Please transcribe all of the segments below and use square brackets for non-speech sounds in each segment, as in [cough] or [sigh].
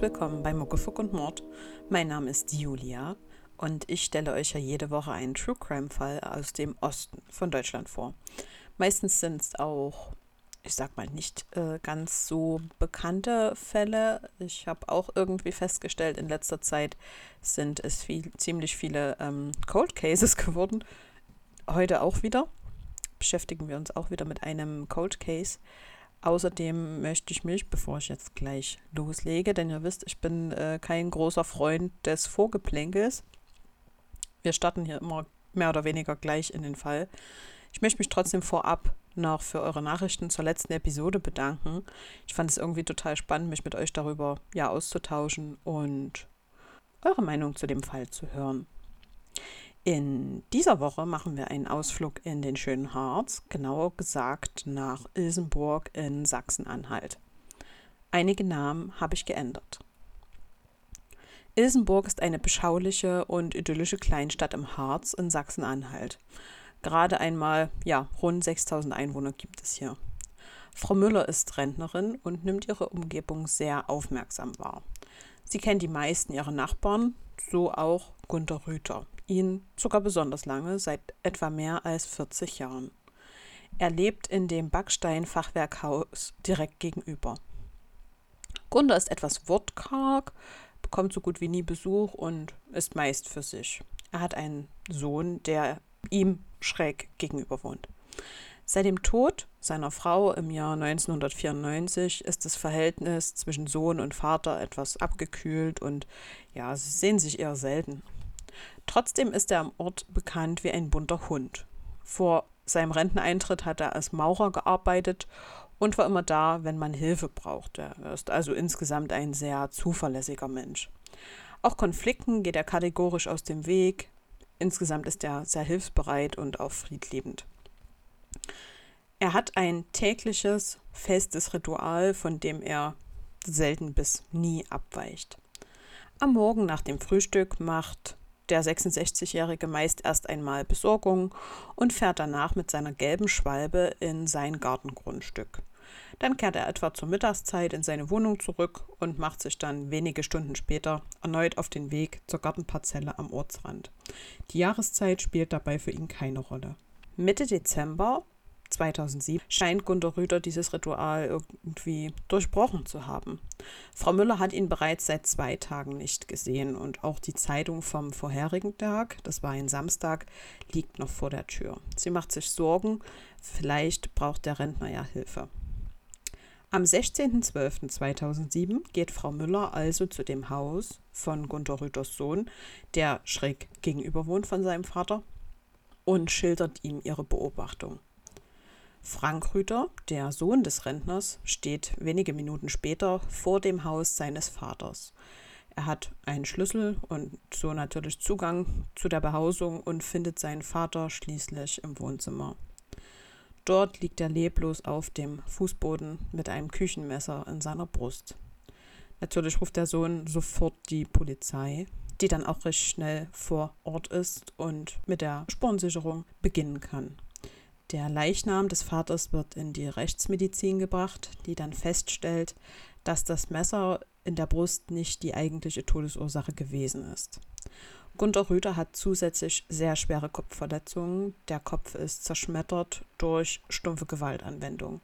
Herzlich willkommen bei Muckefuck und Mord. Mein Name ist Julia und ich stelle euch ja jede Woche einen True Crime Fall aus dem Osten von Deutschland vor. Meistens sind es auch, ich sag mal, nicht äh, ganz so bekannte Fälle. Ich habe auch irgendwie festgestellt, in letzter Zeit sind es viel, ziemlich viele ähm, Cold Cases [laughs] geworden. Heute auch wieder. Beschäftigen wir uns auch wieder mit einem Cold Case. Außerdem möchte ich mich, bevor ich jetzt gleich loslege, denn ihr wisst, ich bin äh, kein großer Freund des Vorgeplänkels. Wir starten hier immer mehr oder weniger gleich in den Fall. Ich möchte mich trotzdem vorab noch für eure Nachrichten zur letzten Episode bedanken. Ich fand es irgendwie total spannend, mich mit euch darüber ja auszutauschen und eure Meinung zu dem Fall zu hören. In dieser Woche machen wir einen Ausflug in den schönen Harz, genauer gesagt nach Ilsenburg in Sachsen-Anhalt. Einige Namen habe ich geändert. Ilsenburg ist eine beschauliche und idyllische Kleinstadt im Harz in Sachsen-Anhalt. Gerade einmal, ja, rund 6000 Einwohner gibt es hier. Frau Müller ist Rentnerin und nimmt ihre Umgebung sehr aufmerksam wahr. Sie kennt die meisten ihrer Nachbarn, so auch Gunter Rüther, ihn sogar besonders lange, seit etwa mehr als 40 Jahren. Er lebt in dem Backstein-Fachwerkhaus direkt gegenüber. Gunda ist etwas wortkarg, bekommt so gut wie nie Besuch und ist meist für sich. Er hat einen Sohn, der ihm schräg gegenüber wohnt. Seit dem Tod seiner Frau im Jahr 1994 ist das Verhältnis zwischen Sohn und Vater etwas abgekühlt und ja, sie sehen sich eher selten. Trotzdem ist er am Ort bekannt wie ein bunter Hund. Vor seinem Renteneintritt hat er als Maurer gearbeitet und war immer da, wenn man Hilfe brauchte. Er ist also insgesamt ein sehr zuverlässiger Mensch. Auch Konflikten geht er kategorisch aus dem Weg. Insgesamt ist er sehr hilfsbereit und auch friedliebend. Er hat ein tägliches, festes Ritual, von dem er selten bis nie abweicht. Am Morgen nach dem Frühstück macht der 66-Jährige meist erst einmal Besorgung und fährt danach mit seiner gelben Schwalbe in sein Gartengrundstück. Dann kehrt er etwa zur Mittagszeit in seine Wohnung zurück und macht sich dann wenige Stunden später erneut auf den Weg zur Gartenparzelle am Ortsrand. Die Jahreszeit spielt dabei für ihn keine Rolle. Mitte Dezember 2007 scheint Gunter Rüder dieses Ritual irgendwie durchbrochen zu haben. Frau Müller hat ihn bereits seit zwei Tagen nicht gesehen und auch die Zeitung vom vorherigen Tag, das war ein Samstag, liegt noch vor der Tür. Sie macht sich Sorgen, vielleicht braucht der Rentner ja Hilfe. Am 16.12.2007 geht Frau Müller also zu dem Haus von Gunter Rüders Sohn, der schräg gegenüber wohnt von seinem Vater, und schildert ihm ihre Beobachtung. Frank Rüther, der Sohn des Rentners, steht wenige Minuten später vor dem Haus seines Vaters. Er hat einen Schlüssel und so natürlich Zugang zu der Behausung und findet seinen Vater schließlich im Wohnzimmer. Dort liegt er leblos auf dem Fußboden mit einem Küchenmesser in seiner Brust. Natürlich ruft der Sohn sofort die Polizei, die dann auch recht schnell vor Ort ist und mit der Spurensicherung beginnen kann. Der Leichnam des Vaters wird in die Rechtsmedizin gebracht, die dann feststellt, dass das Messer in der Brust nicht die eigentliche Todesursache gewesen ist. Gunter Rüther hat zusätzlich sehr schwere Kopfverletzungen. Der Kopf ist zerschmettert durch stumpfe Gewaltanwendung.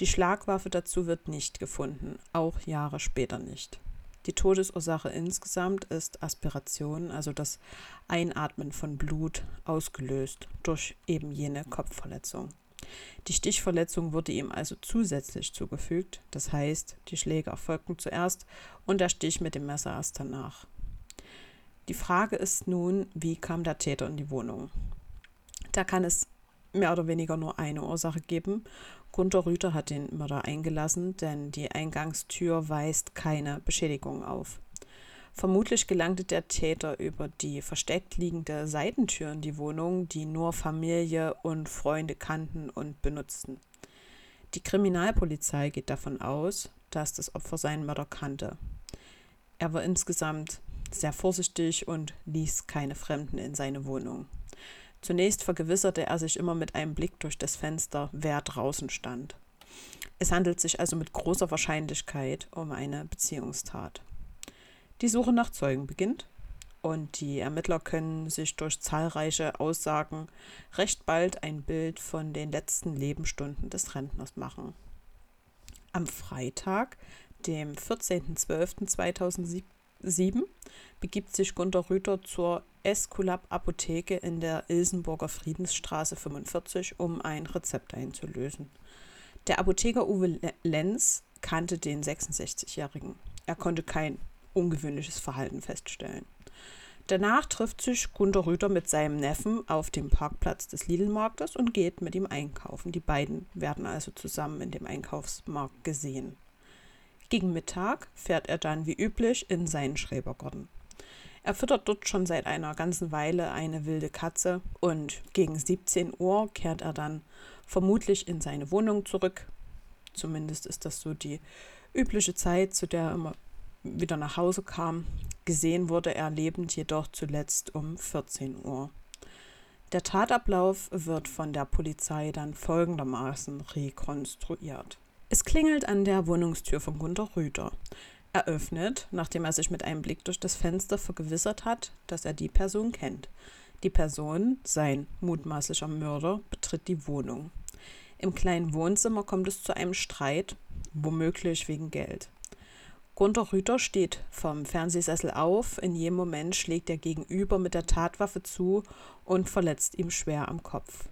Die Schlagwaffe dazu wird nicht gefunden, auch Jahre später nicht. Die Todesursache insgesamt ist Aspiration, also das Einatmen von Blut, ausgelöst durch eben jene Kopfverletzung. Die Stichverletzung wurde ihm also zusätzlich zugefügt, das heißt, die Schläge erfolgten zuerst und der Stich mit dem Messer erst danach. Die Frage ist nun, wie kam der Täter in die Wohnung? Da kann es mehr oder weniger nur eine Ursache geben. Gunter Rüther hat den Mörder eingelassen, denn die Eingangstür weist keine Beschädigung auf. Vermutlich gelangte der Täter über die versteckt liegende Seitentür in die Wohnung, die nur Familie und Freunde kannten und benutzten. Die Kriminalpolizei geht davon aus, dass das Opfer seinen Mörder kannte. Er war insgesamt sehr vorsichtig und ließ keine Fremden in seine Wohnung. Zunächst vergewisserte er sich immer mit einem Blick durch das Fenster, wer draußen stand. Es handelt sich also mit großer Wahrscheinlichkeit um eine Beziehungstat. Die Suche nach Zeugen beginnt und die Ermittler können sich durch zahlreiche Aussagen recht bald ein Bild von den letzten Lebensstunden des Rentners machen. Am Freitag, dem 14.12.2007, begibt sich Gunter Rüther zur Esculap Apotheke in der Ilsenburger Friedensstraße 45, um ein Rezept einzulösen. Der Apotheker Uwe Lenz kannte den 66-Jährigen. Er konnte kein ungewöhnliches Verhalten feststellen. Danach trifft sich Gunter Rüther mit seinem Neffen auf dem Parkplatz des Lidl-Marktes und geht mit ihm einkaufen. Die beiden werden also zusammen in dem Einkaufsmarkt gesehen. Gegen Mittag fährt er dann wie üblich in seinen Schrebergarten. Er füttert dort schon seit einer ganzen Weile eine wilde Katze und gegen 17 Uhr kehrt er dann vermutlich in seine Wohnung zurück. Zumindest ist das so die übliche Zeit, zu der er immer wieder nach Hause kam. Gesehen wurde er lebend jedoch zuletzt um 14 Uhr. Der Tatablauf wird von der Polizei dann folgendermaßen rekonstruiert. Es klingelt an der Wohnungstür von Gunter Rüder. Er öffnet, nachdem er sich mit einem Blick durch das Fenster vergewissert hat, dass er die Person kennt. Die Person, sein mutmaßlicher Mörder, betritt die Wohnung. Im kleinen Wohnzimmer kommt es zu einem Streit, womöglich wegen Geld. Gunther Rüther steht vom Fernsehsessel auf. In jedem Moment schlägt er gegenüber mit der Tatwaffe zu und verletzt ihm schwer am Kopf.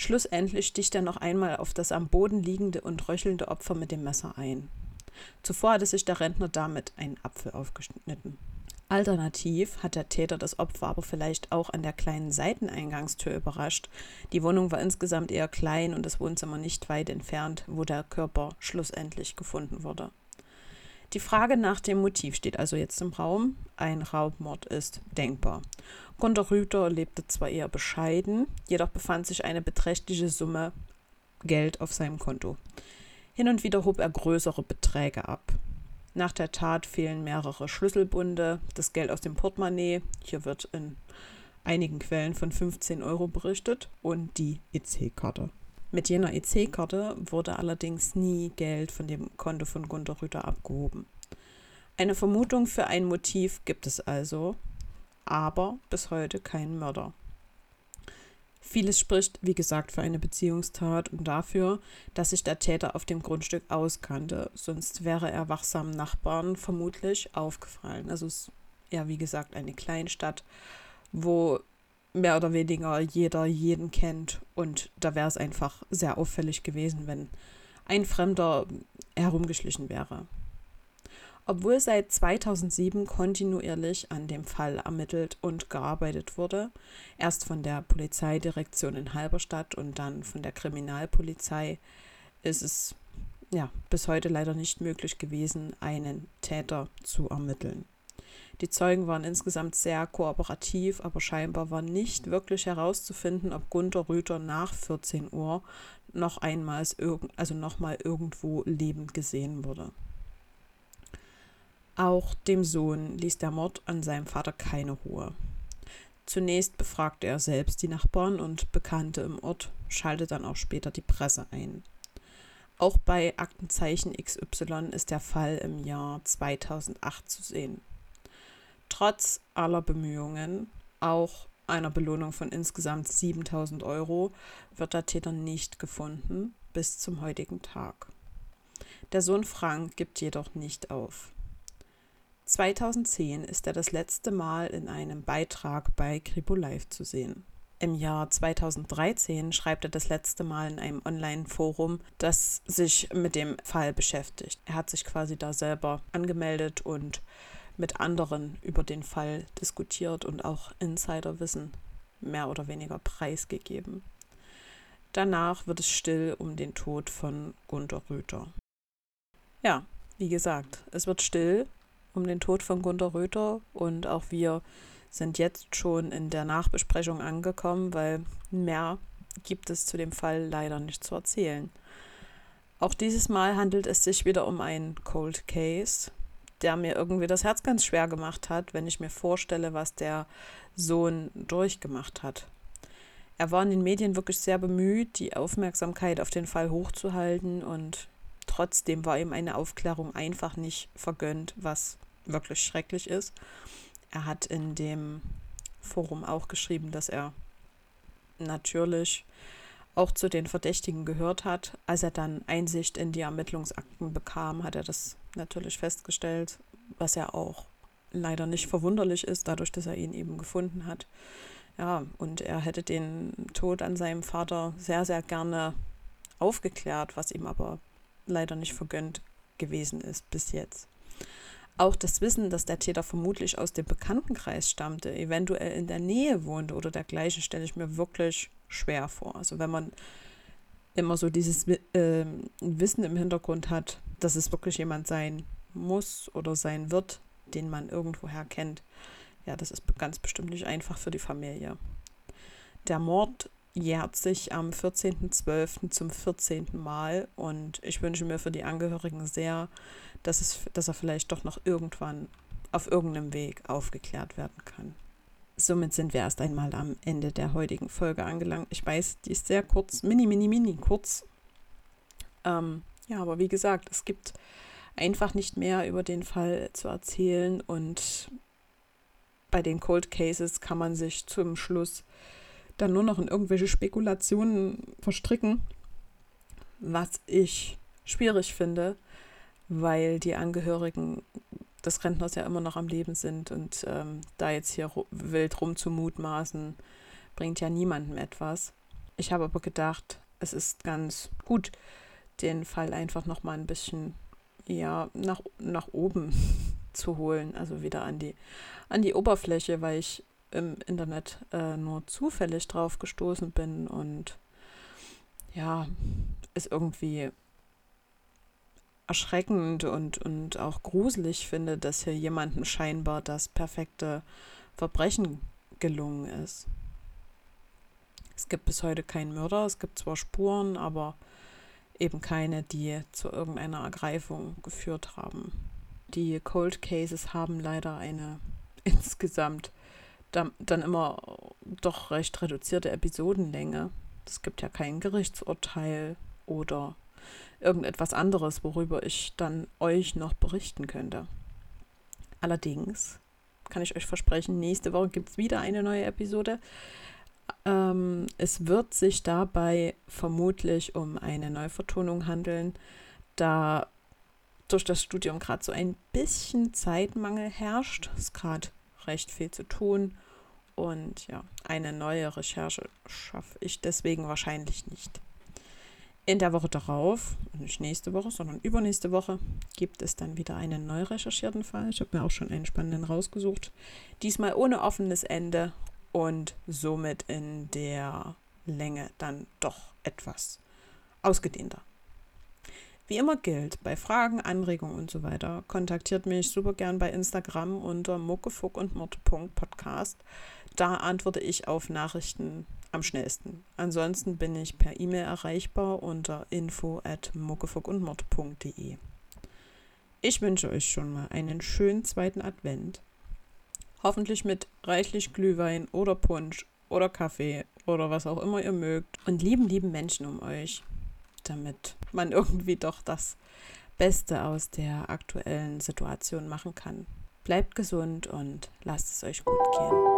Schlussendlich sticht er noch einmal auf das am Boden liegende und röchelnde Opfer mit dem Messer ein. Zuvor hatte sich der Rentner damit einen Apfel aufgeschnitten. Alternativ hat der Täter das Opfer aber vielleicht auch an der kleinen Seiteneingangstür überrascht. Die Wohnung war insgesamt eher klein und das Wohnzimmer nicht weit entfernt, wo der Körper schlussendlich gefunden wurde. Die Frage nach dem Motiv steht also jetzt im Raum. Ein Raubmord ist denkbar. Gunter Rüther lebte zwar eher bescheiden, jedoch befand sich eine beträchtliche Summe Geld auf seinem Konto. Hin und wieder hob er größere Beträge ab. Nach der Tat fehlen mehrere Schlüsselbunde, das Geld aus dem Portemonnaie, hier wird in einigen Quellen von 15 Euro berichtet, und die EC-Karte. Mit jener EC-Karte wurde allerdings nie Geld von dem Konto von Gunter Rüther abgehoben. Eine Vermutung für ein Motiv gibt es also, aber bis heute kein Mörder. Vieles spricht, wie gesagt, für eine Beziehungstat und dafür, dass sich der Täter auf dem Grundstück auskannte, sonst wäre er wachsamen Nachbarn vermutlich aufgefallen. Also es ist ja, wie gesagt, eine Kleinstadt, wo mehr oder weniger jeder jeden kennt. Und da wäre es einfach sehr auffällig gewesen, wenn ein Fremder herumgeschlichen wäre. Obwohl seit 2007 kontinuierlich an dem Fall ermittelt und gearbeitet wurde, erst von der Polizeidirektion in Halberstadt und dann von der Kriminalpolizei, ist es ja bis heute leider nicht möglich gewesen, einen Täter zu ermitteln. Die Zeugen waren insgesamt sehr kooperativ, aber scheinbar war nicht wirklich herauszufinden, ob Gunther Rüther nach 14 Uhr noch einmal, also nochmal irgendwo lebend gesehen wurde. Auch dem Sohn ließ der Mord an seinem Vater keine Ruhe. Zunächst befragte er selbst die Nachbarn und Bekannte im Ort, schaltete dann auch später die Presse ein. Auch bei Aktenzeichen XY ist der Fall im Jahr 2008 zu sehen. Trotz aller Bemühungen, auch einer Belohnung von insgesamt 7000 Euro, wird der Täter nicht gefunden bis zum heutigen Tag. Der Sohn Frank gibt jedoch nicht auf. 2010 ist er das letzte Mal in einem Beitrag bei Kripo Live zu sehen. Im Jahr 2013 schreibt er das letzte Mal in einem Online-Forum, das sich mit dem Fall beschäftigt. Er hat sich quasi da selber angemeldet und mit anderen über den Fall diskutiert und auch Insiderwissen mehr oder weniger preisgegeben. Danach wird es still um den Tod von Gunter Rüther. Ja, wie gesagt, es wird still um den Tod von Gunter Rüther und auch wir sind jetzt schon in der Nachbesprechung angekommen, weil mehr gibt es zu dem Fall leider nicht zu erzählen. Auch dieses Mal handelt es sich wieder um einen Cold Case, der mir irgendwie das Herz ganz schwer gemacht hat, wenn ich mir vorstelle, was der Sohn durchgemacht hat. Er war in den Medien wirklich sehr bemüht, die Aufmerksamkeit auf den Fall hochzuhalten und trotzdem war ihm eine Aufklärung einfach nicht vergönnt, was wirklich schrecklich ist. Er hat in dem Forum auch geschrieben, dass er natürlich auch zu den Verdächtigen gehört hat. Als er dann Einsicht in die Ermittlungsakten bekam, hat er das natürlich festgestellt, was ja auch leider nicht verwunderlich ist, dadurch, dass er ihn eben gefunden hat. Ja, und er hätte den Tod an seinem Vater sehr, sehr gerne aufgeklärt, was ihm aber leider nicht vergönnt gewesen ist bis jetzt. Auch das Wissen, dass der Täter vermutlich aus dem Bekanntenkreis stammte, eventuell in der Nähe wohnte oder dergleichen, stelle ich mir wirklich schwer vor. Also wenn man immer so dieses äh, Wissen im Hintergrund hat, dass es wirklich jemand sein muss oder sein wird, den man irgendwoher kennt, ja, das ist ganz bestimmt nicht einfach für die Familie. Der Mord jährt sich am 14.12. zum 14. Mal und ich wünsche mir für die Angehörigen sehr, dass, es, dass er vielleicht doch noch irgendwann auf irgendeinem Weg aufgeklärt werden kann. Somit sind wir erst einmal am Ende der heutigen Folge angelangt. Ich weiß, die ist sehr kurz, mini, mini, mini kurz. Ähm, ja, aber wie gesagt, es gibt einfach nicht mehr über den Fall zu erzählen und bei den Cold Cases kann man sich zum Schluss dann nur noch in irgendwelche Spekulationen verstricken, was ich schwierig finde, weil die Angehörigen des Rentners ja immer noch am Leben sind und ähm, da jetzt hier wild rumzumutmaßen, bringt ja niemandem etwas. Ich habe aber gedacht, es ist ganz gut, den Fall einfach noch mal ein bisschen ja, nach, nach oben [laughs] zu holen, also wieder an die, an die Oberfläche, weil ich im Internet äh, nur zufällig drauf gestoßen bin und ja, es irgendwie erschreckend und, und auch gruselig finde, dass hier jemandem scheinbar das perfekte Verbrechen gelungen ist. Es gibt bis heute keinen Mörder, es gibt zwar Spuren, aber eben keine, die zu irgendeiner Ergreifung geführt haben. Die Cold Cases haben leider eine [laughs] insgesamt dann immer doch recht reduzierte Episodenlänge. Es gibt ja kein Gerichtsurteil oder irgendetwas anderes, worüber ich dann euch noch berichten könnte. Allerdings kann ich euch versprechen, nächste Woche gibt es wieder eine neue Episode. Ähm, es wird sich dabei vermutlich um eine Neuvertonung handeln, da durch das Studium gerade so ein bisschen Zeitmangel herrscht. Es ist gerade recht viel zu tun und ja, eine neue Recherche schaffe ich deswegen wahrscheinlich nicht. In der Woche darauf, nicht nächste Woche, sondern übernächste Woche, gibt es dann wieder einen neu recherchierten Fall. Ich habe mir auch schon einen spannenden rausgesucht. Diesmal ohne offenes Ende und somit in der Länge dann doch etwas ausgedehnter. Wie immer gilt, bei Fragen, Anregungen und so weiter, kontaktiert mich super gern bei Instagram unter muckefuck und mord.podcast. Da antworte ich auf Nachrichten am schnellsten. Ansonsten bin ich per E-Mail erreichbar unter info at muckefuckundmord.de. Ich wünsche euch schon mal einen schönen zweiten Advent. Hoffentlich mit reichlich Glühwein oder Punsch oder Kaffee oder was auch immer ihr mögt. Und lieben, lieben Menschen um euch damit man [laughs] irgendwie doch das Beste aus der aktuellen Situation machen kann. Bleibt gesund und lasst es euch gut gehen.